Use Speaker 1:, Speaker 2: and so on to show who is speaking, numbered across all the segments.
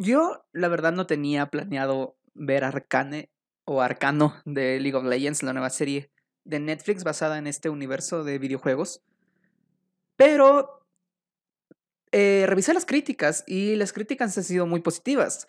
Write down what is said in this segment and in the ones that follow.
Speaker 1: Yo, la verdad, no tenía planeado ver Arcane o Arcano de League of Legends, la nueva serie de Netflix basada en este universo de videojuegos. Pero eh, revisé las críticas y las críticas han sido muy positivas.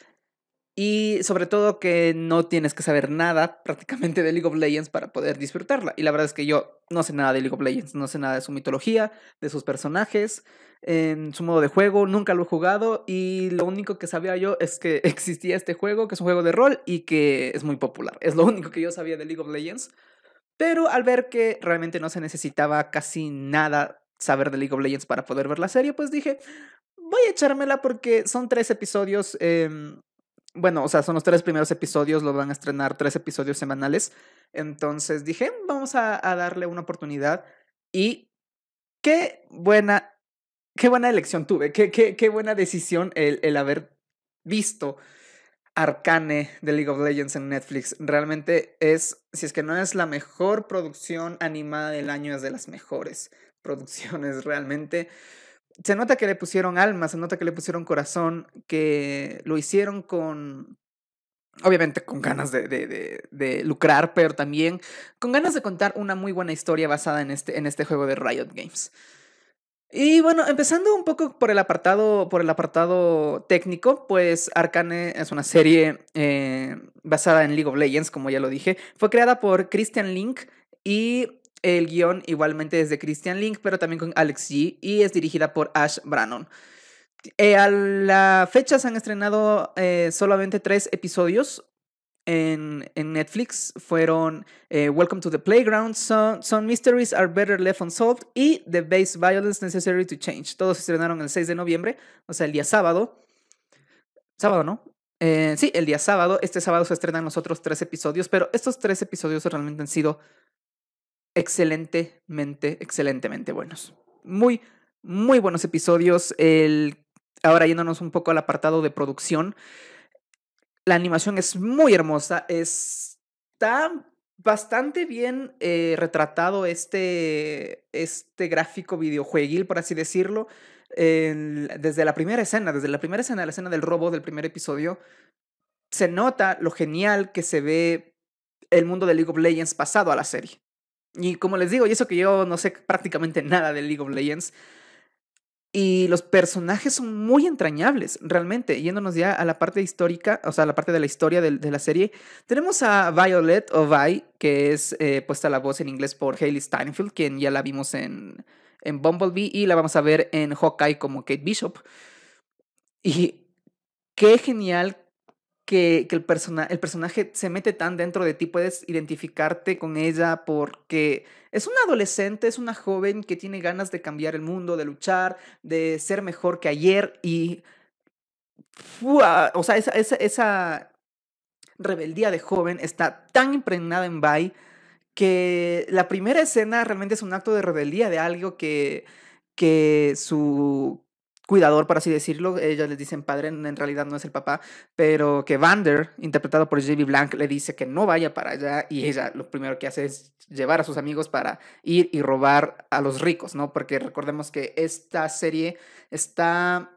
Speaker 1: Y sobre todo que no tienes que saber nada prácticamente de League of Legends para poder disfrutarla. Y la verdad es que yo no sé nada de League of Legends, no sé nada de su mitología, de sus personajes, en su modo de juego, nunca lo he jugado y lo único que sabía yo es que existía este juego, que es un juego de rol y que es muy popular. Es lo único que yo sabía de League of Legends. Pero al ver que realmente no se necesitaba casi nada saber de League of Legends para poder ver la serie, pues dije, voy a echármela porque son tres episodios em, bueno, o sea, son los tres primeros episodios, lo van a estrenar tres episodios semanales. Entonces dije, vamos a, darle una oportunidad. Y qué buena, qué buena elección tuve, qué, qué, qué buena decisión el, el haber visto Arcane de League of Legends en Netflix. Realmente es, si es que no es la mejor producción animada del año, es de las mejores producciones realmente se nota que le pusieron alma, se nota que le pusieron corazón, que lo hicieron con, obviamente con ganas de, de, lucrar, pero también con ganas de contar una muy buena historia basada en este, en este juego de Riot Games. Y bueno, empezando un poco por el apartado, por el apartado técnico, pues Arcane es una serie eh, basada en League of Legends, como ya lo dije. Fue creada por Christian Link y el guion igualmente es de Christian Link, pero también con Alex G. Y es dirigida por Ash Brannon. Eh, a la fecha se han estrenado eh, solamente tres episodios en, en Netflix. Fueron eh, Welcome to the Playground, Some, Some, Mysteries Are Better Left Unsolved y The Base Violence Necessary to Change. Todos se estrenaron el 6 de noviembre, o sea, el día sábado. Sábado, ¿no? sí, el día sábado. Este sábado se estrenan los otros tres episodios, pero estos tres episodios realmente han sido excelentemente, excelentemente buenos. Muy, muy buenos episodios. El, ahora yéndonos un poco al apartado de producción. La animación es muy hermosa. Está bastante bien eh, retratado este, este gráfico videojueguil, por así decirlo. desde la primera escena, desde la primera escena, la escena del robo del primer episodio, se nota lo genial que se ve el mundo de League of Legends pasado a la serie. Y como les digo, y eso que yo no sé prácticamente nada de League of Legends. Y los personajes son muy entrañables, realmente. Yéndonos ya a la parte histórica, o sea, a la parte de la historia de, la serie, tenemos a Violet o que es eh, puesta la voz en inglés por Hayley Steinfeld, quien ya la vimos en, en Bumblebee y la vamos a ver en Hawkeye como Kate Bishop. Y qué genial que, el, el personaje se mete tan dentro de ti, puedes identificarte con ella porque es una adolescente, es una joven que tiene ganas de cambiar el mundo, de luchar, de ser mejor que ayer y... o sea, esa, esa, esa, rebeldía de joven está tan impregnada en Bai que la primera escena realmente es un acto de rebeldía de algo que, que su cuidador, por así decirlo. Ellos les dicen padre, en realidad no es el papá, pero que Vander, interpretado por J.B. Blank, le dice que no vaya para allá y ella lo primero que hace es llevar a sus amigos para ir y robar a los ricos, ¿no? Porque recordemos que esta serie está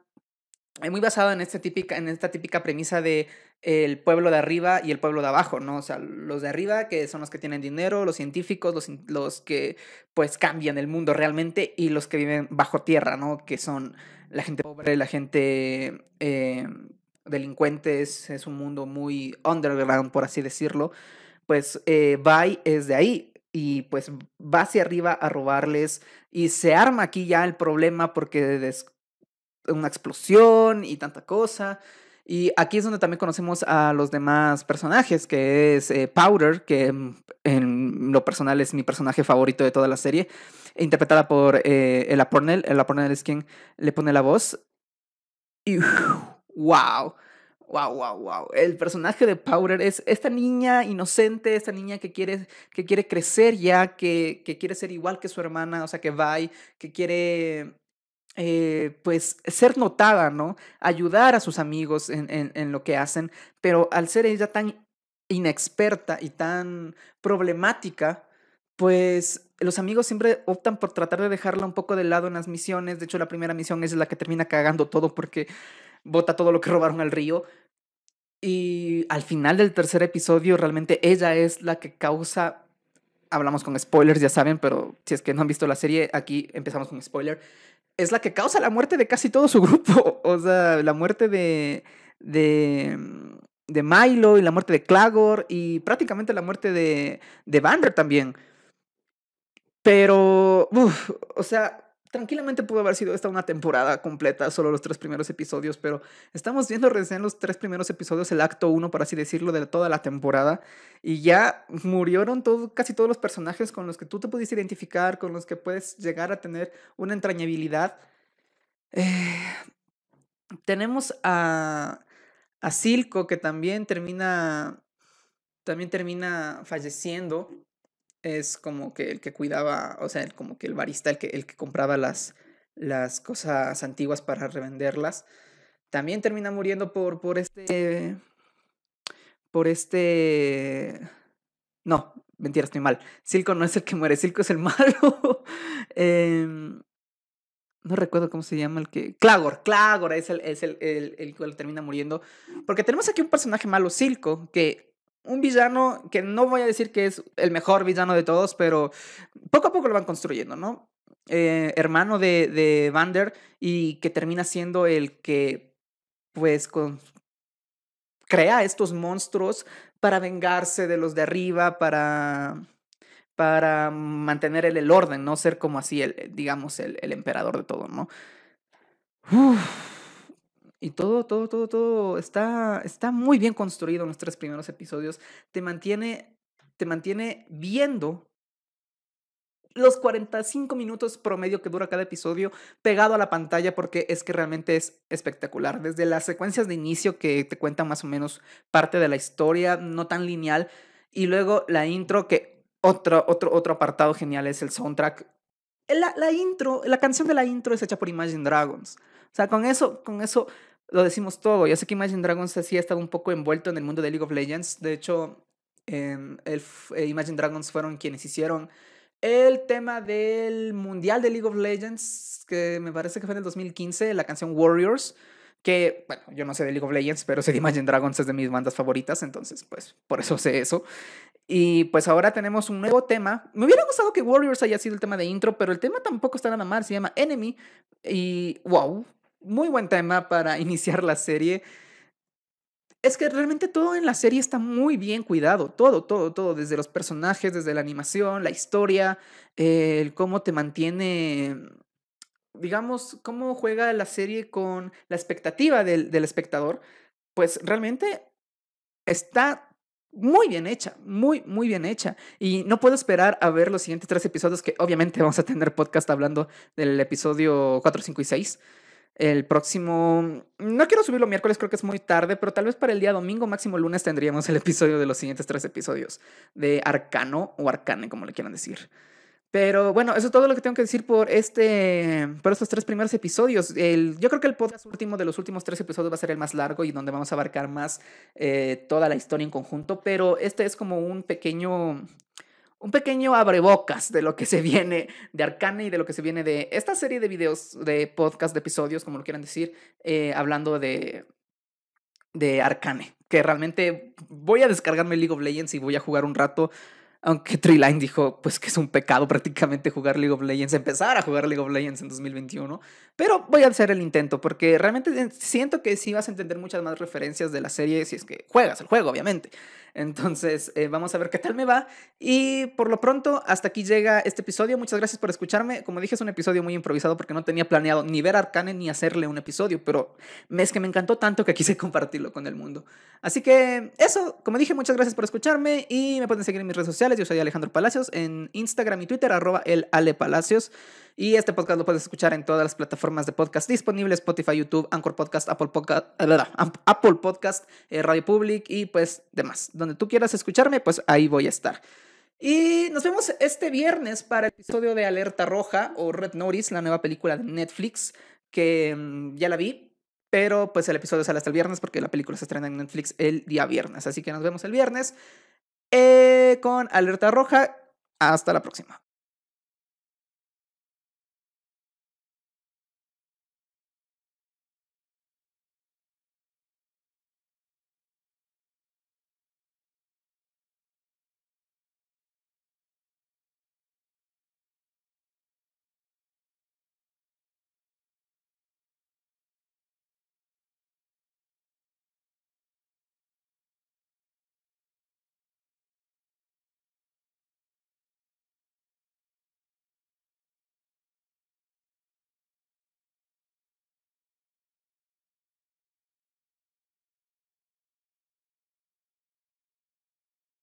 Speaker 1: muy basada en esta típica, en esta típica premisa de el pueblo de arriba y el pueblo de abajo, ¿no? O sea, los de arriba que son los que tienen dinero, los científicos, los, los que pues cambian el mundo realmente y los que viven bajo tierra, ¿no? Que son la gente pobre, la gente eh, delincuentes, es un mundo muy underground, por así decirlo. Pues eh, es de ahí y pues va hacia arriba a robarles y se arma aquí ya el problema porque es una explosión y tanta cosa. Y aquí es donde también conocemos a los demás personajes, que es eh, Powder, que en lo personal es mi personaje favorito de toda la serie, interpretada por eh, Ella Pornell. Ella Pornell es quien le pone la voz. Y wow, wow, wow, wow. El personaje de Powder es esta niña inocente, esta niña que quiere, que quiere crecer ya, que, que quiere ser igual que su hermana, o sea, que va, que quiere eh, pues ser notada, ¿no? Ayudar a sus amigos en, en, lo que hacen, pero al ser ella tan inexperta y tan problemática, pues los amigos siempre optan por tratar de dejarla un poco de lado en las misiones. De hecho, la primera misión es la que termina cagando todo porque bota todo lo que robaron al río. Y al final del tercer episodio, realmente ella es la que causa. Hablamos con spoilers, ya saben, pero si es que no han visto la serie, aquí empezamos con spoiler. Es la que causa la muerte de casi todo su grupo. O sea, la muerte de. de. De Milo y la muerte de Clagor y prácticamente la muerte de. de Vander también. Pero. o sea, tranquilamente pudo haber sido esta una temporada completa, solo los tres primeros episodios, pero estamos viendo recién los tres primeros episodios, el acto uno, por así decirlo, de toda la temporada, y ya murieron todo, casi todos los personajes con los que tú te pudiste identificar, con los que puedes llegar a tener una entrañabilidad. Eh, tenemos a, a Silco, que también termina, también termina falleciendo es como que el que cuidaba, o sea, como que el barista, el que, el que compraba las, las cosas antiguas para revenderlas, también termina muriendo por, por este, por este, no, mentira, estoy mal, Silco no es el que muere, Silco es el malo. Em, no recuerdo cómo se llama el que. Clagor, Clagor es el, es el, el, el que termina muriendo. Porque tenemos aquí un personaje malo, Silco, que un villano que no voy a decir que es el mejor villano de todos, pero poco a poco lo van construyendo, ¿no? Eh, hermano de, de Vander y que termina siendo el que, pues, con, crea estos monstruos para vengarse de los de arriba, para, para mantener el, orden, ¿no? Ser como así, el, digamos, el, emperador de todo, ¿no? Y todo, todo, todo, todo está, está muy bien construido en los tres primeros episodios. Te mantiene, te mantiene viendo los 45 minutos promedio que dura cada episodio pegado a la pantalla porque es que realmente es espectacular. Desde las secuencias de inicio que te cuentan más o menos parte de la historia, no tan lineal, y luego la intro que otro, otro, otro apartado genial es el soundtrack. La, la intro, la canción de la intro es hecha por Imagine Dragons. O sea, con eso, con eso lo decimos todo. Ya sé que Imagine Dragons sí ha estado un poco envuelto en el mundo de League of Legends. De hecho, el, eh, Imagine Dragons fueron quienes hicieron el tema del Mundial de League of Legends, que me parece que fue en el 2015, la canción Warriors. Que, bueno, yo no sé de League of Legends, pero sé de Imagine Dragons es de mis bandas favoritas, entonces, pues, por eso sé eso. Y pues ahora tenemos un nuevo tema. Me hubiera gustado que Warriors haya sido el tema de intro, pero el tema tampoco está nada mal, se llama Enemy. Y, wow, muy buen tema para iniciar la serie. Es que realmente todo en la serie está muy bien cuidado, todo, todo, todo, desde los personajes, desde la animación, la historia, el cómo te mantiene, digamos, cómo juega la serie con la expectativa del, del espectador, pues realmente está muy bien hecha, muy, muy bien hecha. Y no puedo esperar a ver los siguientes tres episodios, que obviamente vamos a tener podcast hablando del episodio 4, 5 y 6. El próximo, no quiero subirlo miércoles, creo que es muy tarde, pero tal vez para el día domingo, máximo lunes, tendríamos el episodio de los siguientes tres episodios de Arcano o Arcane, como le quieran decir. Pero bueno, eso es todo lo que tengo que decir por este, por estos tres primeros episodios. El, yo creo que el podcast último de los últimos tres episodios va a ser el más largo y donde vamos a abarcar más eh, toda la historia en conjunto. Pero este es como un pequeño, un pequeño abrebocas de lo que se viene de Arcane y de lo que se viene de esta serie de videos, de podcast, de episodios, como lo quieran decir, eh, hablando de, de Arcane. Que realmente voy a descargarme League of Legends y voy a jugar un rato aunque Treeline dijo pues que es un pecado prácticamente jugar League of Legends, empezar a jugar League of Legends en 2021. Pero voy a hacer el intento porque realmente siento que sí vas a entender muchas más referencias de la serie si es que juegas el juego, obviamente. Entonces, eh, vamos a ver qué tal me va. Y por lo pronto, hasta aquí llega este episodio. Muchas gracias por escucharme. Como dije, es un episodio muy improvisado porque no tenía planeado ni ver Arcane ni hacerle un episodio, pero es que me encantó tanto que quise compartirlo con el mundo. Así que eso, como dije, muchas gracias por escucharme y me pueden seguir en mis redes sociales. Yo soy Alejandro Palacios en Instagram y Twitter, arroba el Ale Palacios. Y este podcast lo puedes escuchar en todas las plataformas de podcast disponibles, Spotify, YouTube, Anchor Podcast, Apple Podcast, eh, Apple Podcast, eh, Radio Public y pues demás. Donde tú quieras escucharme, pues ahí voy a estar. Y nos vemos este viernes para el episodio de Alerta Roja o Red Notice, la nueva película de Netflix, que mm, ya la vi, pero pues el episodio sale hasta el viernes porque la película se estrena en Netflix el día viernes. Así que nos vemos el viernes eh, con Alerta Roja. Hasta la próxima.